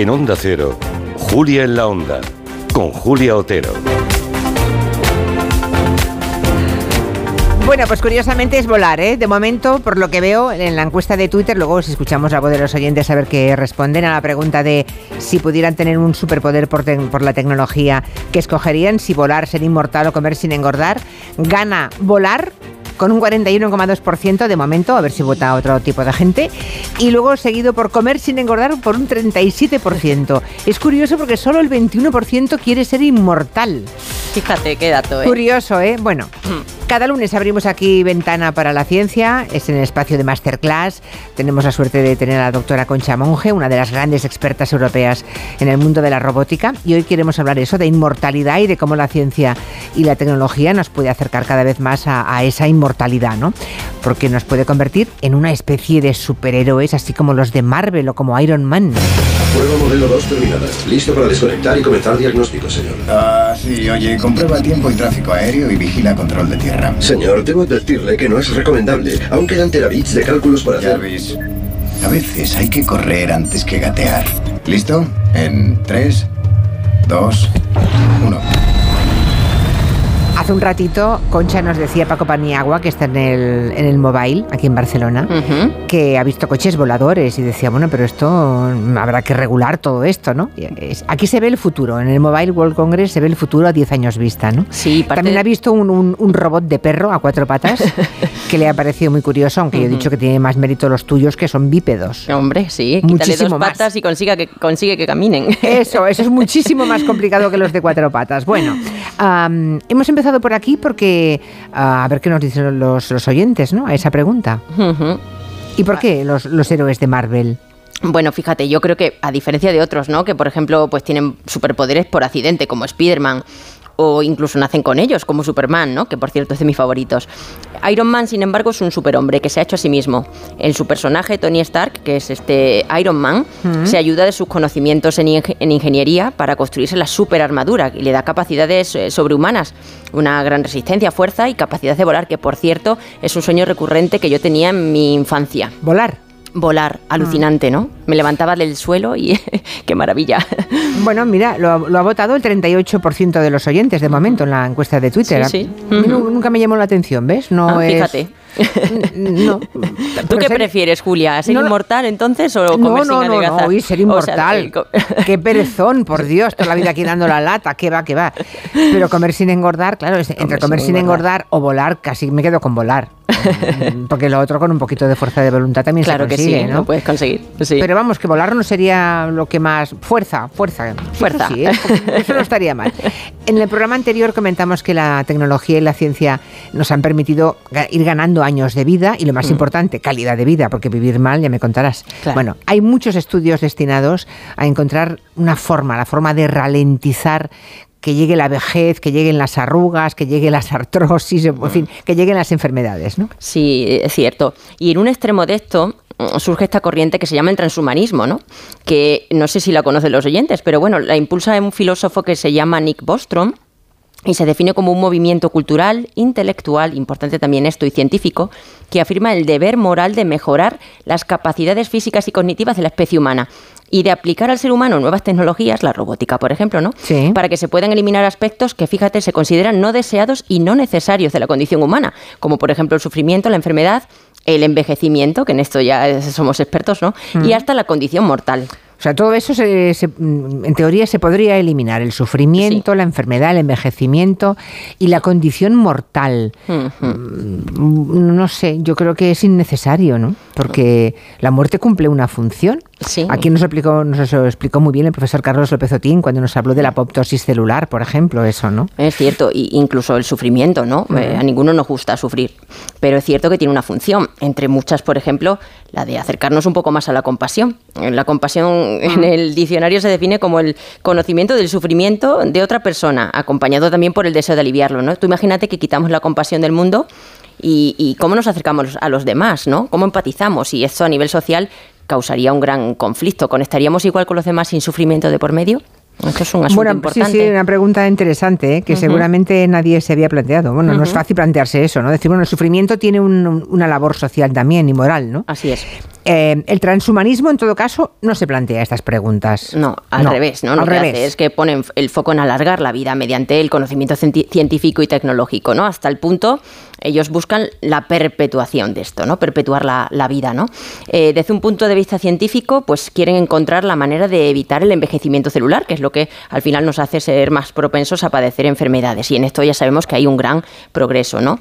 En Onda Cero, Julia en la Onda, con Julia Otero. Bueno, pues curiosamente es volar, ¿eh? De momento, por lo que veo en la encuesta de Twitter, luego si escuchamos a voz de los oyentes a ver qué responden a la pregunta de si pudieran tener un superpoder por, por la tecnología, ¿qué escogerían? Si volar, ser inmortal o comer sin engordar. Gana volar con un 41,2% de momento, a ver si vota otro tipo de gente, y luego seguido por comer sin engordar por un 37%. Es curioso porque solo el 21% quiere ser inmortal. Fíjate qué dato, ¿eh? Curioso, ¿eh? Bueno, mm. Cada lunes abrimos aquí Ventana para la Ciencia, es en el espacio de Masterclass. Tenemos la suerte de tener a la doctora Concha Monge, una de las grandes expertas europeas en el mundo de la robótica, y hoy queremos hablar eso de inmortalidad y de cómo la ciencia y la tecnología nos puede acercar cada vez más a, a esa inmortalidad mortalidad, ¿no? Porque nos puede convertir en una especie de superhéroes, así como los de Marvel o como Iron Man. Prueba modelo 2 terminada. Listo para desconectar y comenzar diagnóstico, señor. Ah, sí, oye, comprueba tiempo y tráfico aéreo y vigila control de tierra. Señor, debo advertirle que no es recomendable. Aún quedan terabits de cálculos para hacer. Jarvis, a veces hay que correr antes que gatear. ¿Listo? En 3, 2, 1. Hace un ratito, Concha nos decía Paco Paniagua, que está en el, en el mobile, aquí en Barcelona, que ha visto coches voladores y decía, bueno, pero esto habrá que regular todo esto, ¿no? aquí se ve el futuro, en el Mobile World Congress se ve el futuro a 10 años vista, ¿no? Sí, También ha visto un, un, robot de perro a cuatro patas que le ha parecido muy curioso, aunque yo he dicho que tiene más mérito los tuyos que son bípedos. Hombre, sí, quítale dos patas y consiga que, consigue que caminen. Eso, eso es muchísimo más complicado que los de cuatro patas. Bueno, hemos empezado por aquí porque a ver qué nos dicen los, los oyentes, ¿no? A esa pregunta. ¿Y por qué los, los héroes de Marvel? Bueno, fíjate, yo creo que a diferencia de otros, ¿no? Que por ejemplo, pues tienen superpoderes por accidente, como Spider-Man, o incluso nacen con ellos, como Superman, ¿no? que por cierto es de mis favoritos. Iron Man, sin embargo, es un superhombre que se ha hecho a sí mismo. En su personaje, Tony Stark, que es este Iron Man, se ayuda de sus conocimientos en, ingeniería para construirse la superarmadura y le da capacidades eh, sobrehumanas, una gran resistencia, fuerza y capacidad de volar, que por cierto es un sueño recurrente que yo tenía en mi infancia. ¿Volar? Volar, alucinante, ¿no? Me levantaba del suelo y qué maravilla. Bueno, mira, lo, ha votado el 38% de los oyentes de momento en la encuesta de Twitter. Sí, Nunca me llamó la atención, ¿ves? No ah, Fíjate. No. ¿Tú qué prefieres, Julia? ¿Ser inmortal entonces o comer no, sin no, no, no, ser inmortal. qué perezón, por Dios, toda la vida aquí dando la lata, qué va, qué va. Pero comer sin engordar, claro, entre comer, sin, engordar. o volar, casi me quedo con volar. Porque lo otro con un poquito de fuerza de voluntad también claro se consigue, que sí, ¿no? puedes conseguir. Pero vamos, que volar no sería lo que más... Fuerza, fuerza. Fuerza. Eso, ¿eh? eso no estaría mal. En el programa anterior comentamos que la tecnología y la ciencia nos han permitido ir ganando años de vida y lo más mm. importante, calidad de vida, porque vivir mal ya me contarás. Bueno, hay muchos estudios destinados a encontrar una forma, la forma de ralentizar que llegue la vejez, que lleguen las arrugas, que llegue las artrosis, en fin, que lleguen las enfermedades, ¿no? Sí, es cierto. Y en un extremo de esto mm, surge esta corriente que se llama el transhumanismo, ¿no? Que no sé si la conocen los oyentes, pero bueno, la impulsa un filósofo que se llama Nick Bostrom y se define como un movimiento cultural, intelectual, importante también esto, y científico, que afirma el deber moral de mejorar las capacidades físicas y cognitivas de la especie humana y de aplicar al ser humano nuevas tecnologías, la robótica, por ejemplo, ¿no? Sí. Para que se puedan eliminar aspectos que, fíjate, se consideran no deseados y no necesarios de la condición humana, como por ejemplo el sufrimiento, la enfermedad, el envejecimiento, que en esto ya somos expertos, ¿no? Y mm. hasta la condición mortal. O sea, todo eso se, mm, en teoría se podría eliminar, el sufrimiento, la enfermedad, el envejecimiento y la condición mortal. Mm, no sé, yo creo que es innecesario, ¿no? Porque la muerte cumple una función. Aquí nos, explicó, nos lo explicó muy bien el profesor Carlos López Otín cuando nos habló de la apoptosis celular, por ejemplo, eso, ¿no? Es cierto, y incluso el sufrimiento, ¿no? Eh, a ninguno nos gusta sufrir, pero es cierto que tiene una función, entre muchas, por ejemplo, la de acercarnos un poco más a la compasión. La compasión en el diccionario se define como el conocimiento del sufrimiento de otra persona, acompañado también por el deseo de aliviarlo, ¿no? Tú imagínate que quitamos la compasión del mundo y, cómo nos acercamos a los demás, ¿no? Cómo empatizamos y esto a nivel social causaría un gran conflicto. ¿Conectaríamos igual con los demás sin sufrimiento de por medio? Esto es un asunto bueno, importante. Sí, sí, una pregunta interesante ¿eh? que seguramente nadie se había planteado. Bueno, no es fácil plantearse eso, ¿no? Decir, bueno, el sufrimiento tiene una labor social también y moral, ¿no? Así es. Eh, el transhumanismo, en todo caso, no se plantea estas preguntas. No, al revés, ¿no? Lo que hace es que ponen el foco en alargar la vida mediante el conocimiento científico y tecnológico, ¿no? Hasta el punto, ellos buscan la perpetuación de esto, ¿no? Perpetuar la, vida, ¿no? Eh, desde un punto de vista científico, pues quieren encontrar la manera de evitar el envejecimiento celular, que es lo que al final nos hace ser más propensos a padecer enfermedades. Y en esto ya sabemos que hay un gran progreso, ¿no?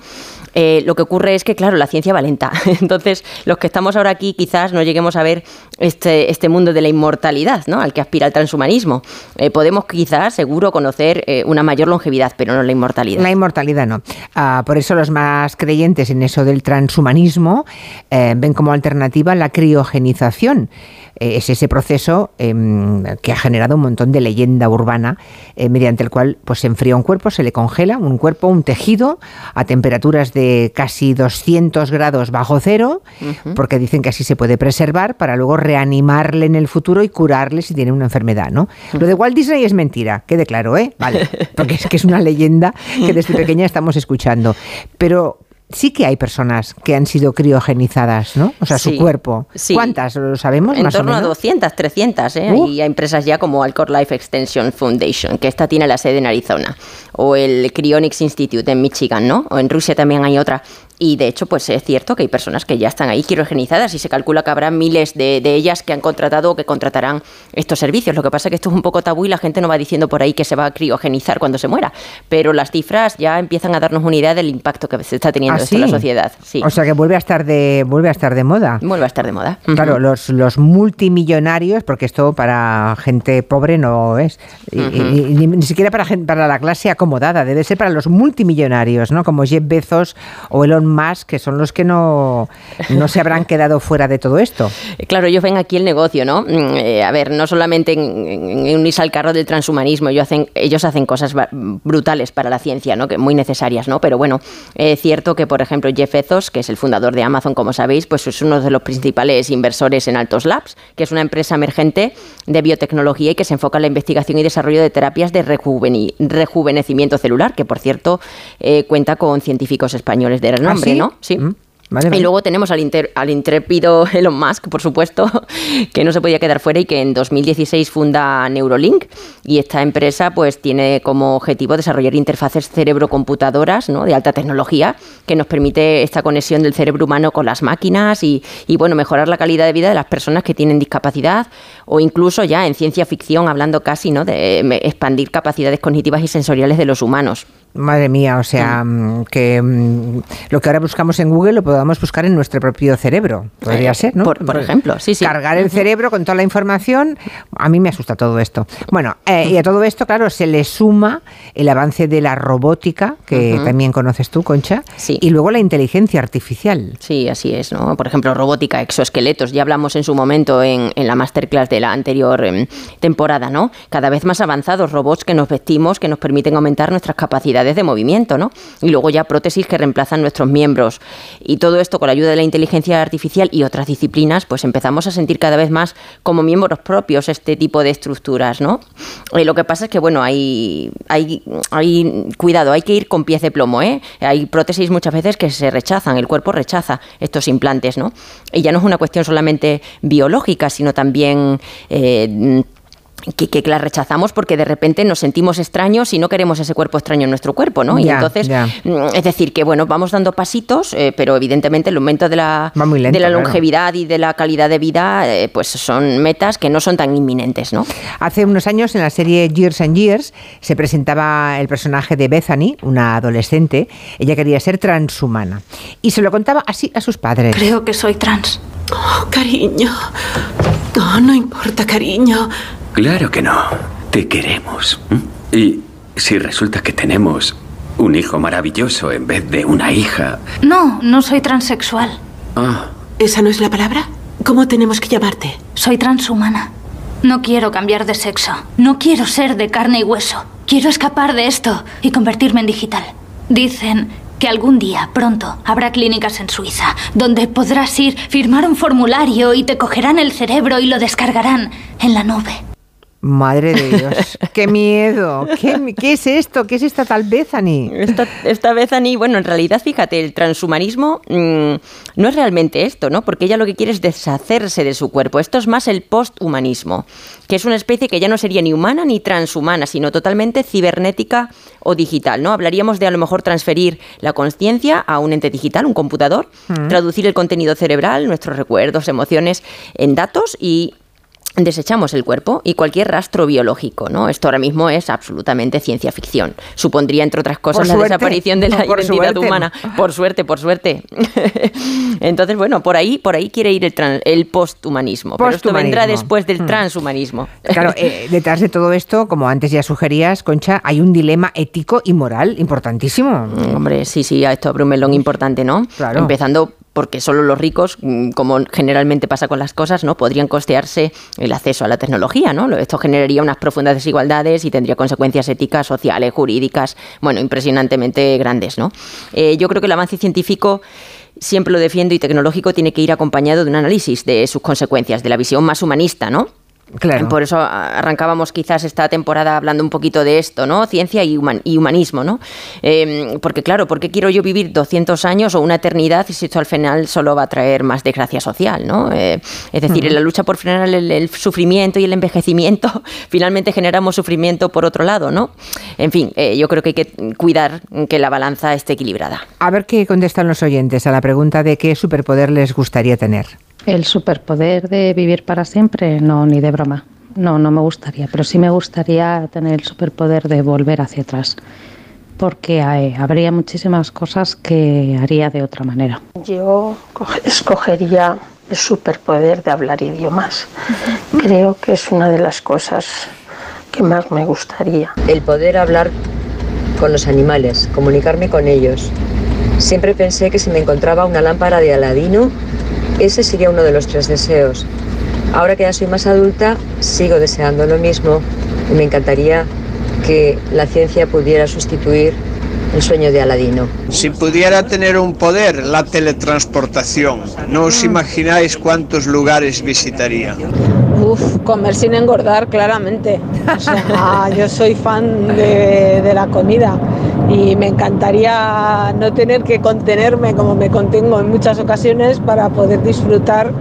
Eh, lo que ocurre es que, claro, la ciencia va lenta. Entonces, los que estamos ahora aquí quizás no lleguemos a ver este, este mundo de la inmortalidad, ¿no? Al que aspira el transhumanismo. Eh, podemos quizás, seguro, conocer eh, una mayor longevidad, pero no la inmortalidad. La inmortalidad no. Ah, por eso los más creyentes en eso del transhumanismo ven como alternativa la criogenización es ese proceso em, que ha generado un montón de leyenda urbana eh, mediante el cual pues, se enfría un cuerpo, se le congela un cuerpo, un tejido a temperaturas de casi 200 grados bajo cero, porque dicen que así se puede preservar para luego reanimarle en el futuro y curarle si tiene una enfermedad, ¿no? Lo de Walt Disney es mentira, quede claro, ¿eh? Vale, porque es que es una leyenda que desde pequeña estamos escuchando. Pero sí que hay personas que han sido criogenizadas, ¿no? O sea, su cuerpo. ¿Cuántas? ¿Lo sabemos? En más torno o menos? a 200, 300. ¿eh? Uh. Y hay empresas ya como Alcor Life Extension Foundation, que esta tiene la sede en Arizona, o el Cryonics Institute en Michigan, ¿no? O en Rusia también hay otra. Y de hecho, pues es cierto que hay personas que ya están ahí criogenizadas y se calcula que habrá miles de, ellas que han contratado o que contratarán estos servicios. Lo que pasa es que esto es un poco tabú y la gente no va diciendo por ahí que se va a criogenizar cuando se muera. Pero las cifras ya empiezan a darnos una idea del impacto que se está teniendo ¿Ah, esto en la sociedad. Sí. O sea que vuelve a estar de, vuelve a estar de moda. Vuelve a estar de moda. Claro, los, los multimillonarios, porque esto para gente pobre no es, ni, siquiera para, para la clase acomodada, debe ser para los multimillonarios, ¿no? Como Jeff Bezos o Elon más que son los que no, no se habrán quedado fuera de todo esto. Claro, ellos ven aquí el negocio, ¿no? Mm, eh, a ver, no solamente en, unirse al carro del transhumanismo, ellos hacen, ellos hacen cosas brutales para la ciencia, ¿no? Que muy necesarias, ¿no? Pero bueno, es cierto que, por ejemplo, Jeff Bezos, que es el fundador de Amazon, como sabéis, pues es uno de los principales inversores en Altos Labs, que es una empresa emergente de biotecnología y que se enfoca en la investigación y desarrollo de terapias de rejuvenecimiento celular, que por cierto eh, cuenta con científicos españoles de renombre. ¿Ah, ¿no? Sí. Mm. Y luego tenemos al, al intrépido Elon Musk, por supuesto, que no se podía quedar fuera y que en 2016 funda Neurolink. Y esta empresa pues tiene como objetivo desarrollar interfaces cerebro-computadoras ¿no? de alta tecnología que nos permite esta conexión del cerebro humano con las máquinas y, y, bueno, mejorar la calidad de vida de las personas que tienen discapacidad o incluso ya en ciencia ficción hablando casi ¿no? de expandir capacidades cognitivas y sensoriales de los humanos. Madre mía, o sea, mm, que mm, lo que ahora buscamos en Google lo podamos buscar en nuestro propio cerebro. Podría ser, ¿no? Por, ejemplo, sí, sí. Cargar el cerebro con toda la información. A mí me asusta todo esto. Bueno, eh, y a todo esto, claro, se le suma el avance de la robótica, que también conoces tú, Concha, sí. y luego la inteligencia artificial. Sí, así es, ¿no? Por ejemplo, robótica, exoesqueletos. Ya hablamos en su momento en, en la masterclass de la anterior em, temporada, ¿no? Cada vez más avanzados robots que nos vestimos, que nos permiten aumentar nuestras de movimiento, ¿no? Y luego ya prótesis que reemplazan nuestros miembros. Y todo esto con la ayuda de la inteligencia artificial y otras disciplinas, pues empezamos a sentir cada vez más como miembros propios este tipo de estructuras, ¿no? Y lo que pasa es que, bueno, hay, hay, hay cuidado, hay que ir con pies de plomo, ¿eh? Hay prótesis muchas veces que se rechazan, el cuerpo rechaza estos implantes, ¿no? Y ya no es una cuestión solamente biológica, sino también eh, que, que, la rechazamos porque de repente nos sentimos extraños y no queremos ese cuerpo extraño en nuestro cuerpo, ¿no? y entonces, mm, es decir, que bueno, vamos dando pasitos, eh, pero evidentemente el aumento de la, de la longevidad y de la calidad de vida, eh, pues son metas que no son tan inminentes, ¿no? Hace unos años en la serie Years and Years se presentaba el personaje de Bethany, una adolescente. Ella quería ser transhumana y se lo contaba así a sus padres. Creo que soy trans. Oh, cariño. Oh, no importa, cariño. Claro que no. Te queremos. Y si resulta que tenemos un hijo maravilloso en vez de una hija... No, no soy transexual. Ah. ¿Esa no es la palabra? ¿Cómo tenemos que llamarte? Soy transhumana. No quiero cambiar de sexo. No quiero ser de carne y hueso. Quiero escapar de esto y convertirme en digital. Dicen que algún día, pronto, habrá clínicas en Suiza donde podrás ir, firmar un formulario y te cogerán el cerebro y lo descargarán en la nube. Madre de Dios, qué miedo. ¿Qué, qué es esto? ¿Qué es esta tal Bethany? Esta, esta Bethany, bueno, en realidad, fíjate, el transhumanismo mm, no es realmente esto, ¿no? Porque ella lo que quiere es deshacerse de su cuerpo. Esto es más el posthumanismo, que es una especie que ya no sería ni humana ni transhumana, sino totalmente cibernética o digital, ¿no? Hablaríamos de a lo mejor transferir la conciencia a un ente digital, un computador, traducir el contenido cerebral, nuestros recuerdos, emociones en datos y desechamos el cuerpo y cualquier rastro biológico, ¿no? Esto ahora mismo es absolutamente ciencia ficción. Supondría, entre otras cosas, la desaparición de la identidad humana. Por suerte, por suerte. Entonces, bueno, por ahí, por ahí quiere ir el, el posthumanismo. Pero esto vendrá después del hmm. transhumanismo. Claro, eh, detrás de todo esto, como antes ya sugerías, Concha, hay un dilema ético y moral importantísimo. Mm, hombre, sí, sí, esto abre un melón importante, ¿no? Claro. Empezando porque solo los ricos, mm, como generalmente pasa con las cosas, ¿no? podrían costearse el acceso a la tecnología, ¿no? Esto generaría unas profundas desigualdades y tendría consecuencias éticas, sociales, jurídicas, bueno, impresionantemente grandes, ¿no? Eh, yo creo que el avance científico siempre lo defiendo y tecnológico tiene que ir acompañado de un análisis de sus consecuencias, de la visión más humanista, ¿no? Por eso arrancábamos quizás esta temporada hablando un poquito de esto, ¿no? Ciencia y, humanismo, ¿no? Em, porque claro, ¿por qué quiero yo vivir 200 años o una eternidad si esto al final solo va a traer más desgracia social, ¿no? Eh, es decir, en la lucha por frenar el, sufrimiento y el envejecimiento, finalmente generamos sufrimiento por otro lado, ¿no? En fin, eh, yo creo que hay que cuidar que la balanza esté equilibrada. A ver qué contestan los oyentes a la pregunta de qué superpoder les gustaría tener. El superpoder de vivir para siempre, no, ni de broma. No, no me gustaría, pero sí me gustaría tener el superpoder de volver hacia atrás, porque habría muchísimas cosas que haría de otra manera. Yo escogería el superpoder de hablar idiomas. Creo que es una de las cosas que más me gustaría. El poder hablar con los animales, comunicarme con ellos. Siempre pensé que si me encontraba una lámpara de Aladino, ese sería uno de los tres deseos. Ahora que ya soy más adulta, sigo deseando lo mismo y me encantaría que la ciencia pudiera sustituir el sueño de Aladino. Si pudiera tener un poder, la teletransportación, no os imagináis cuántos lugares visitaría. Uf, comer sin engordar, claramente. yo soy fan de, de la comida y me encantaría no tener que contenerme como me contengo en muchas ocasiones para poder disfrutar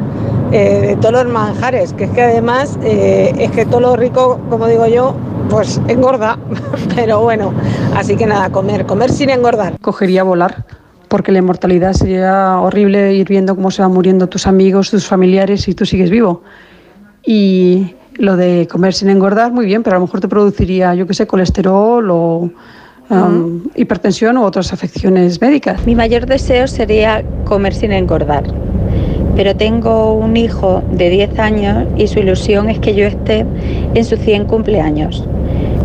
eh, de todos los manjares, que es que además eh, es que todo lo rico, como digo yo, pues engorda, pero bueno, así que nada, comer, comer sin engordar. Cogería volar, porque la inmortalidad sería horrible ir viendo cómo se van muriendo tus amigos, tus familiares y tú sigues vivo. Y lo de comer sin engordar, muy bien, pero a lo mejor te produciría, yo qué sé, colesterol o um, hipertensión u otras afecciones médicas. Mi mayor deseo sería comer sin engordar, pero tengo un hijo de 10 años y su ilusión es que yo esté en su 100 cumpleaños.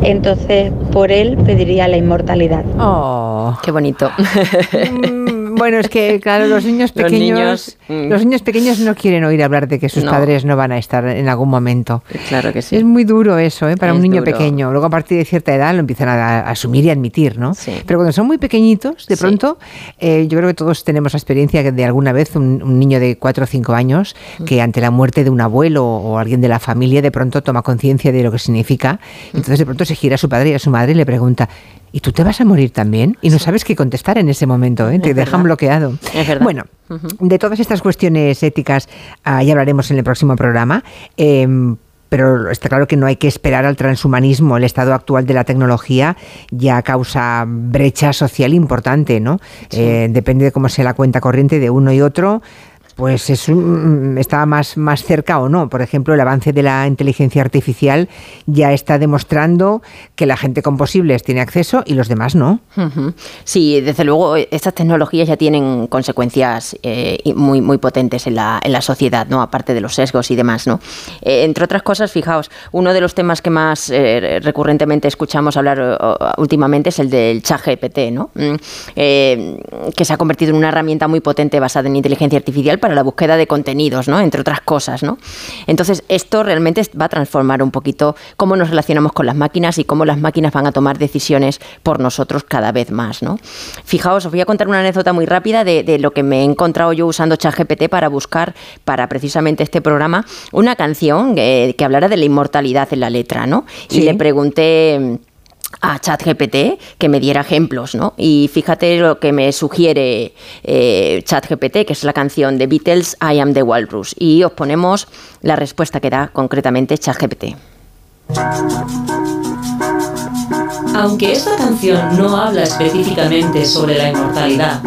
Entonces, por él pediría la inmortalidad. Oh, qué bonito. Bueno, es que, claro, los niños pequeños. Mm. los niños, pequeños no quieren oír hablar de que sus padres no van a estar en algún momento. Claro que sí. Es muy duro eso, ¿eh? Para un niño pequeño. Luego, a partir de cierta edad, lo empiezan a, asumir y admitir, ¿no? Pero cuando son muy pequeñitos, de pronto, eh, yo creo que todos tenemos la experiencia de alguna vez un, niño de 4 o 5 años mm. que ante la muerte de un abuelo o alguien de la familia, de pronto toma conciencia de lo que significa. Mm. Entonces, de pronto se gira a su padre y a su madre y le pregunta: ¿y tú te vas a morir también? Y no sabes qué contestar en ese momento, ¿eh? te dejan bloqueado. Bueno, de todas estas cuestiones éticas ah, ya hablaremos en el próximo programa. Em, pero está claro que no hay que esperar al transhumanismo. El estado actual de la tecnología ya causa brecha social importante, ¿no? Eh, depende de cómo sea la cuenta corriente de uno y otro pues es un, está más, más cerca o no. Por ejemplo, el avance de la inteligencia artificial ya está demostrando que la gente con posibles tiene acceso y los demás no. Sí, desde luego estas tecnologías ya tienen consecuencias eh, muy, muy potentes en la, en la sociedad, ¿no? aparte de los sesgos y demás. ¿no? Eh, entre otras cosas, fijaos, uno de los temas que más eh, recurrentemente escuchamos hablar últimamente es el del chat GPT, ¿no? Mm, que se ha convertido en una herramienta muy potente basada en inteligencia artificial para la búsqueda de contenidos, ¿no? Entre otras cosas, ¿no? Entonces, esto realmente va a transformar un poquito cómo nos relacionamos con las máquinas y cómo las máquinas van a tomar decisiones por nosotros cada vez más, ¿no? Fijaos, os voy a contar una anécdota muy rápida de, de lo que me he encontrado yo usando ChatGPT para buscar para precisamente este programa una canción que, que hablara de la inmortalidad en la letra, ¿no? Y Sí. le pregunté a ChatGPT que me diera ejemplos, ¿no? Y fíjate lo que me sugiere eh, ChatGPT, que es la canción de Beatles I Am the Walrus. Y os ponemos la respuesta que da concretamente ChatGPT. Aunque esta canción no habla específicamente sobre la inmortalidad,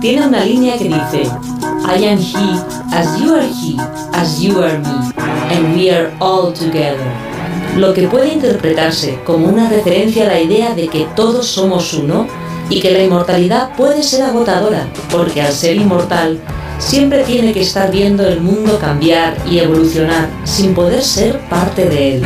tiene una línea que dice I am he, as you are he, as you are me, and we are all together. Lo que puede interpretarse como una referencia a la idea de que todos somos uno y que la inmortalidad puede ser agotadora, porque al ser inmortal siempre tiene que estar viendo el mundo cambiar y evolucionar sin poder ser parte de él.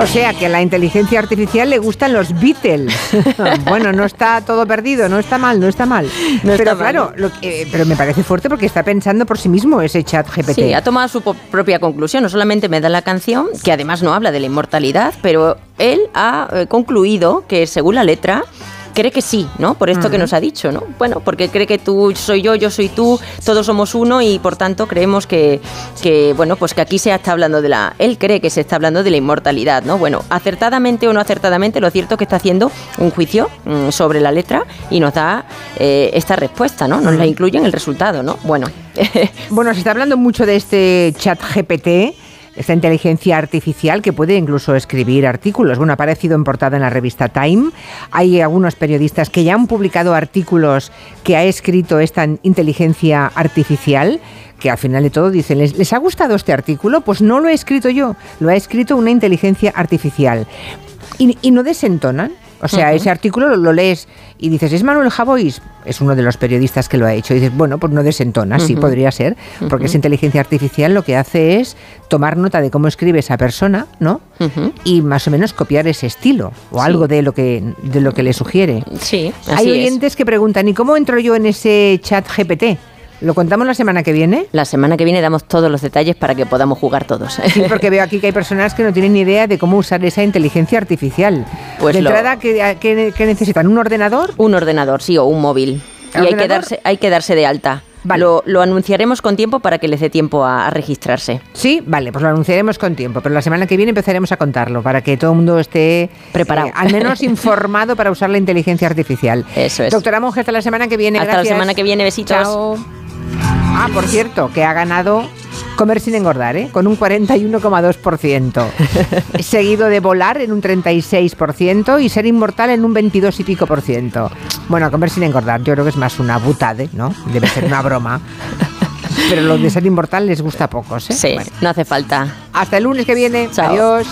O sea que a la inteligencia artificial le gustan los Beatles. bueno, no está todo perdido, no está mal, no está mal. No pero está mal. claro, lo que- eh, pero me parece fuerte porque está pensando por sí mismo ese chat GPT. Sí, ha tomado su propia conclusión. No solamente me da la canción, que además no habla de la inmortalidad, pero él ha eh, concluido que según la letra cree que sí, ¿no? Por esto que nos ha dicho, ¿no? Bueno, porque cree que tú soy yo, yo soy tú, todos somos uno y por tanto creemos que, que bueno, pues que aquí se está hablando de la... Él cree que se está hablando de la inmortalidad, ¿no? Bueno, acertadamente o no acertadamente, lo cierto es que está haciendo un juicio mm, sobre la letra y nos da eh, esta respuesta, ¿no? Nos la incluye en el resultado, ¿no? Bueno, Bueno, se está hablando mucho de este chat GPT, esta inteligencia artificial que puede incluso escribir artículos. Bueno, ha aparecido en portada en la revista Time. Hay algunos periodistas que ya han publicado artículos que ha escrito esta inteligencia artificial que al final de todo dicen, ¿les, les ha gustado este artículo? Pues no lo he escrito yo, lo ha escrito una inteligencia artificial. Y, y no desentonan. O sea, ese artículo lo, lees y dices, ¿es Manuel Javois? Es uno de los periodistas que lo ha hecho. Y dices, bueno, pues no desentona, sí podría ser, porque Ujú. esa inteligencia artificial lo que hace es tomar nota de cómo escribe esa persona, ¿no? Y más o menos copiar ese estilo o Sí. algo de lo que de lo que le sugiere. sí, Hay es. oyentes que preguntan, ¿y cómo entro yo en ese chat GPT? ¿Lo contamos la semana que viene? La semana que viene damos todos los detalles para que podamos jugar todos. Sí, porque veo aquí que hay personas que no tienen ni idea de cómo usar esa inteligencia artificial. Pues de lo- entrada, ¿qué, qué- qué necesitan? ¿Un ordenador? Un ordenador, sí, o un móvil. Y hay que, darse, hay que darse de alta. Lo, lo anunciaremos con tiempo para que les dé tiempo a, a registrarse. Sí, vale, pues lo anunciaremos con tiempo, pero la semana que viene empezaremos a contarlo para que todo el mundo esté Preparado. eh, al menos informado para usar la inteligencia artificial. Eso es. Doctora Monge, hasta la semana que viene. Hasta gracias. la semana que viene, besitos. Chao. Ah, por cierto, que ha ganado Comer sin engordar, ¿eh? con un 41,2%. Seguido de volar en un 36% y ser inmortal en un 22 y pico por ciento. Bueno, comer sin engordar, yo creo que es más una butade, ¿no? Debe ser una broma. Pero lo de ser inmortal les gusta a pocos, ¿eh? Sí, no hace falta. Hasta el lunes que viene. Chao. Adiós.